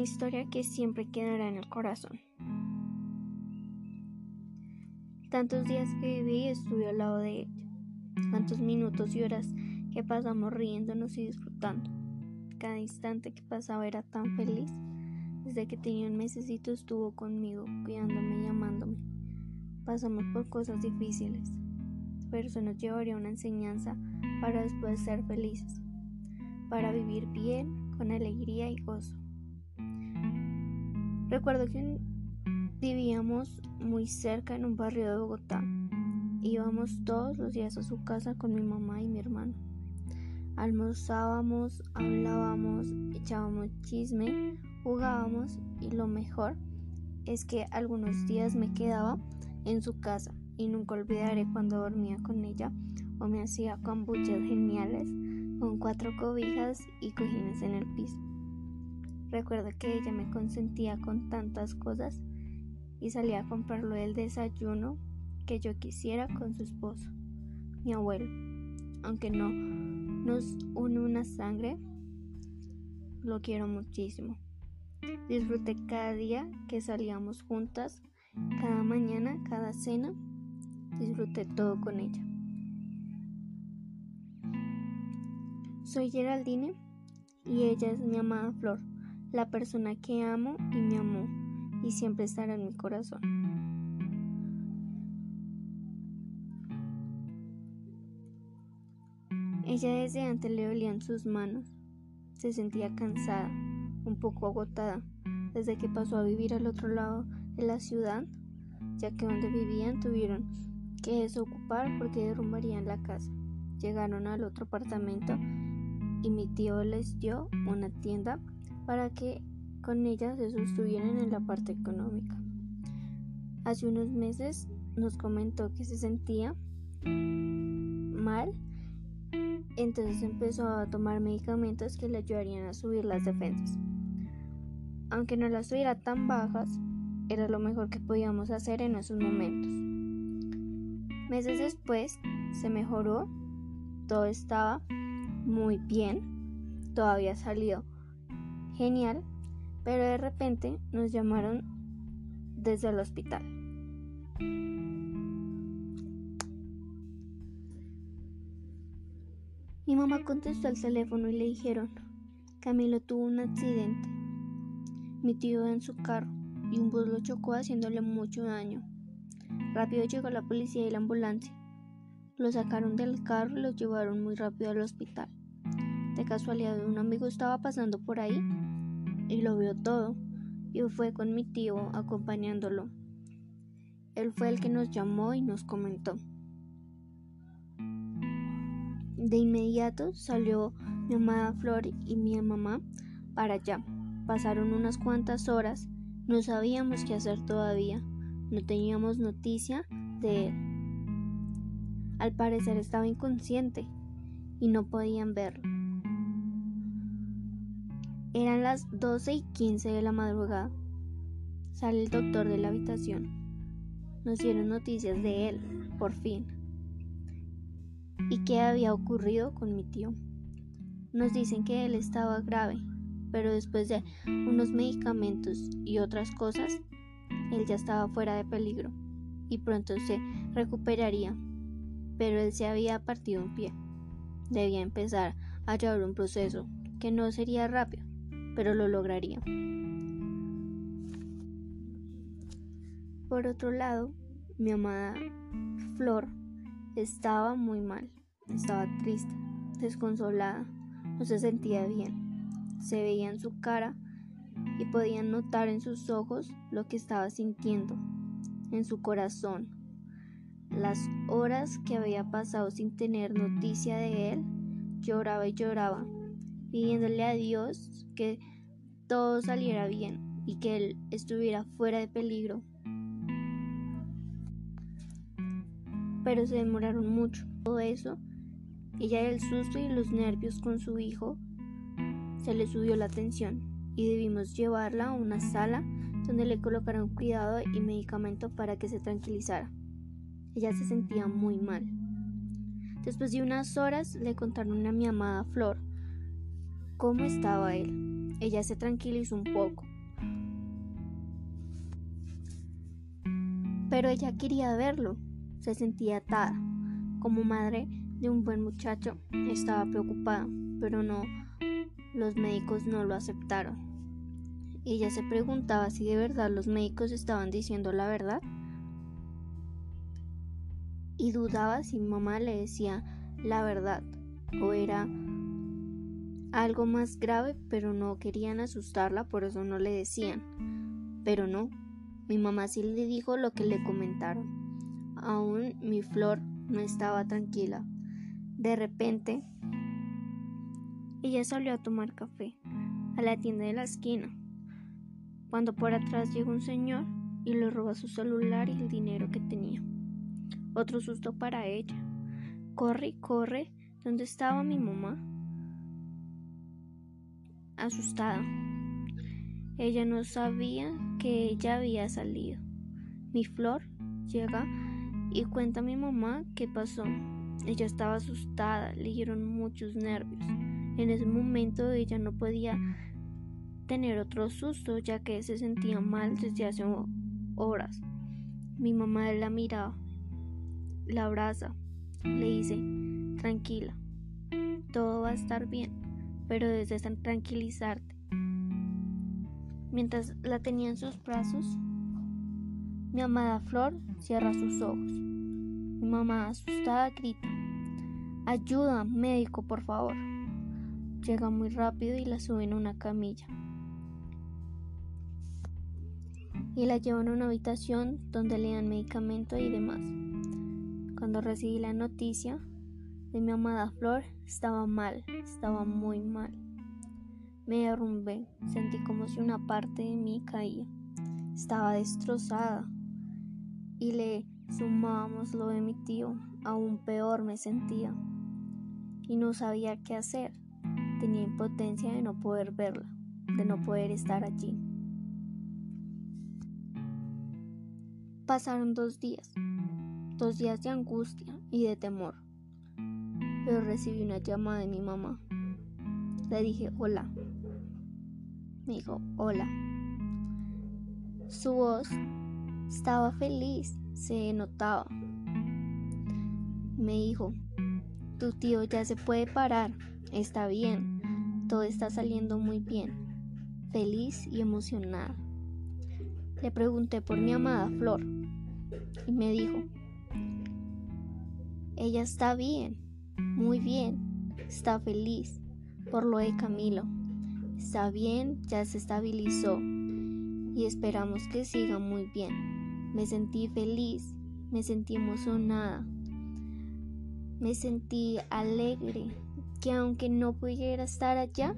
historia que siempre quedará en el corazón. Tantos días que viví y estuve al lado de ella. Tantos minutos y horas que pasamos riéndonos y disfrutando. Cada instante que pasaba era tan feliz. Desde que tenía un mesecito estuvo conmigo, cuidándome y amándome. Pasamos por cosas difíciles, pero eso nos llevaría una enseñanza para después ser felices, para vivir bien, con alegría y gozo. Recuerdo que vivíamos muy cerca en un barrio de Bogotá. Íbamos todos los días a su casa con mi mamá y mi hermano. Almorzábamos, hablábamos, echábamos chisme, jugábamos y lo mejor es que algunos días me quedaba en su casa y nunca olvidaré cuando dormía con ella o me hacía kombuchas geniales con cuatro cobijas y cojines en el piso. Recuerdo que ella me consentía con tantas cosas y salía a comprarlo el desayuno que yo quisiera con su esposo, mi abuelo. Aunque no nos une una sangre, lo quiero muchísimo. Disfruté cada día que salíamos juntas, cada mañana, cada cena. Disfruté todo con ella. Soy Geraldine y ella es mi amada Flor la persona que amo y me amó y siempre estará en mi corazón. Ella desde antes le olían sus manos, se sentía cansada, un poco agotada, desde que pasó a vivir al otro lado de la ciudad, ya que donde vivían tuvieron que desocupar porque derrumbarían la casa. Llegaron al otro apartamento y mi tío les dio una tienda para que con ella se sostuvieran en la parte económica. Hace unos meses nos comentó que se sentía mal, entonces empezó a tomar medicamentos que le ayudarían a subir las defensas. Aunque no las tuviera tan bajas, era lo mejor que podíamos hacer en esos momentos. Meses después se mejoró, todo estaba muy bien, todo había salido genial, pero de repente nos llamaron desde el hospital. Mi mamá contestó al teléfono y le dijeron, Camilo tuvo un accidente. Mi tío en su carro y un bus lo chocó haciéndole mucho daño. Rápido llegó la policía y la ambulancia. Lo sacaron del carro y lo llevaron muy rápido al hospital. De casualidad un amigo estaba pasando por ahí y lo vio todo y fue con mi tío acompañándolo. Él fue el que nos llamó y nos comentó. De inmediato salió mi amada Flor y mi mamá para allá. Pasaron unas cuantas horas, no sabíamos qué hacer todavía, no teníamos noticia de él. Al parecer estaba inconsciente y no podían verlo. Eran las 12 y 15 de la madrugada. Sale el doctor de la habitación. Nos dieron noticias de él, por fin. ¿Y qué había ocurrido con mi tío? Nos dicen que él estaba grave, pero después de unos medicamentos y otras cosas, él ya estaba fuera de peligro y pronto se recuperaría. Pero él se había partido un pie. Debía empezar a llevar un proceso que no sería rápido pero lo lograría. Por otro lado, mi amada Flor estaba muy mal, estaba triste, desconsolada, no se sentía bien. Se veía en su cara y podían notar en sus ojos lo que estaba sintiendo, en su corazón. Las horas que había pasado sin tener noticia de él, lloraba y lloraba, pidiéndole a Dios que todo saliera bien y que él estuviera fuera de peligro. Pero se demoraron mucho. Todo eso, ella el susto y los nervios con su hijo, se le subió la tensión y debimos llevarla a una sala donde le colocaron cuidado y medicamento para que se tranquilizara. Ella se sentía muy mal. Después de unas horas le contaron a mi amada Flor cómo estaba él. Ella se tranquilizó un poco. Pero ella quería verlo. Se sentía atada. Como madre de un buen muchacho, estaba preocupada, pero no, los médicos no lo aceptaron. Ella se preguntaba si de verdad los médicos estaban diciendo la verdad y dudaba si mamá le decía la verdad o era algo más grave, pero no querían asustarla, por eso no le decían. Pero no, mi mamá sí le dijo lo que le comentaron. Aún mi flor no estaba tranquila. De repente, ella salió a tomar café a la tienda de la esquina, cuando por atrás llegó un señor y le robó su celular y el dinero que tenía. Otro susto para ella. Corre, corre, ¿dónde estaba mi mamá? Asustada. Ella no sabía que ella había salido. Mi flor llega y cuenta a mi mamá qué pasó. Ella estaba asustada, le dieron muchos nervios. En ese momento ella no podía tener otro susto ya que se sentía mal desde hace horas. Mi mamá la miraba la abraza, le dice, tranquila, todo va a estar bien, pero desde tranquilizarte. Mientras la tenía en sus brazos, mi amada Flor cierra sus ojos. Mi mamá asustada grita, ayuda, médico, por favor. Llega muy rápido y la suben a una camilla. Y la llevan a una habitación donde le dan medicamento y demás. Cuando recibí la noticia de mi amada Flor, estaba mal, estaba muy mal. Me derrumbé, sentí como si una parte de mí caía. Estaba destrozada. Y le sumábamos lo de mi tío, aún peor me sentía. Y no sabía qué hacer. Tenía impotencia de no poder verla, de no poder estar allí. Pasaron dos días dos días de angustia y de temor. Recibí una llamada de mi mamá. Le dije hola. Me dijo hola. Su voz estaba feliz, se notaba. Me dijo, tu tío ya se puede parar, está bien, todo está saliendo muy bien, feliz y emocionada. Le pregunté por mi amada Flor y me dijo, ella está bien, muy bien, está feliz por lo de Camilo. Está bien, ya se estabilizó y esperamos que siga muy bien. Me sentí feliz, me sentí emocionada, me sentí alegre, que aunque no pudiera estar allá,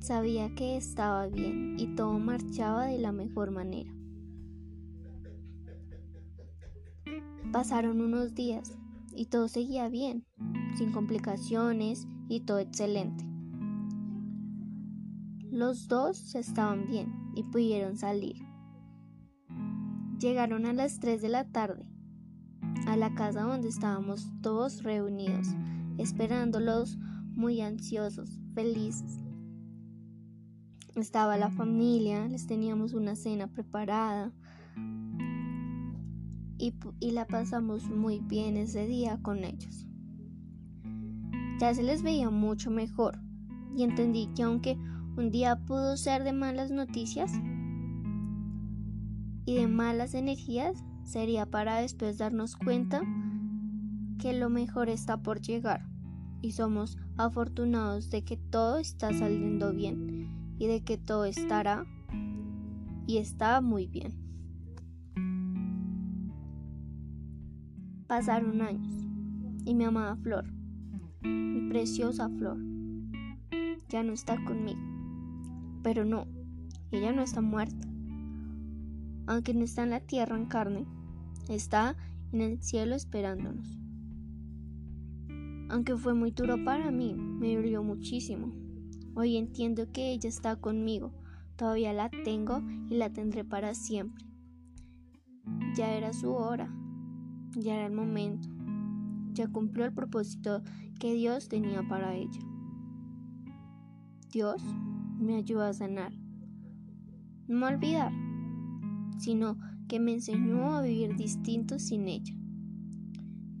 sabía que estaba bien y todo marchaba de la mejor manera. Pasaron unos días y todo seguía bien, sin complicaciones y todo excelente. Los dos estaban bien y pudieron salir. Llegaron a las 3 de la tarde a la casa donde estábamos todos reunidos, esperándolos muy ansiosos, felices. Estaba la familia, les teníamos una cena preparada, y, la pasamos muy bien ese día con ellos. Ya se les veía mucho mejor y entendí que aunque un día pudo ser de malas noticias y de malas energías, sería para después darnos cuenta que lo mejor está por llegar y somos afortunados de que todo está saliendo bien y de que todo estará y está muy bien. Pasaron años y mi amada Flor, mi preciosa Flor, ya no está conmigo. Pero no, ella no está muerta. Aunque no está en la tierra en carne, está en el cielo esperándonos. Aunque fue muy duro para mí, me dolió muchísimo. Hoy entiendo que ella está conmigo, todavía la tengo y la tendré para siempre. Ya era su hora ya era el momento. Ya cumplió el propósito que Dios tenía para ella. Dios me ayuda a sanar. No olvidar, sino que me enseñó a vivir distinto sin ella.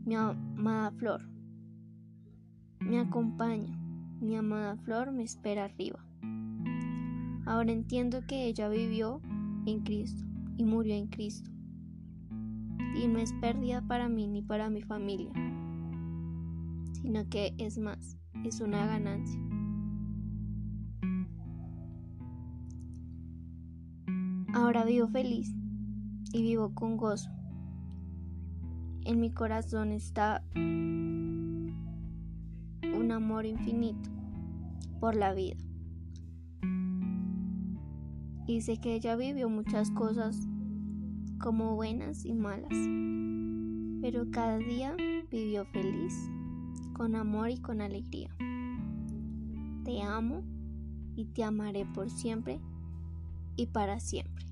Mi amada flor me acompaña, mi amada flor me espera arriba. Ahora entiendo que ella vivió en Cristo y murió en Cristo. Y no es pérdida para mí ni para mi familia, sino que es más, es una ganancia. Ahora vivo feliz y vivo con gozo. En mi corazón está un amor infinito por la vida. Y sé que ella vivió muchas cosas como buenas y malas, pero cada día vivió feliz, con amor y con alegría. Te amo y te amaré por siempre y para siempre.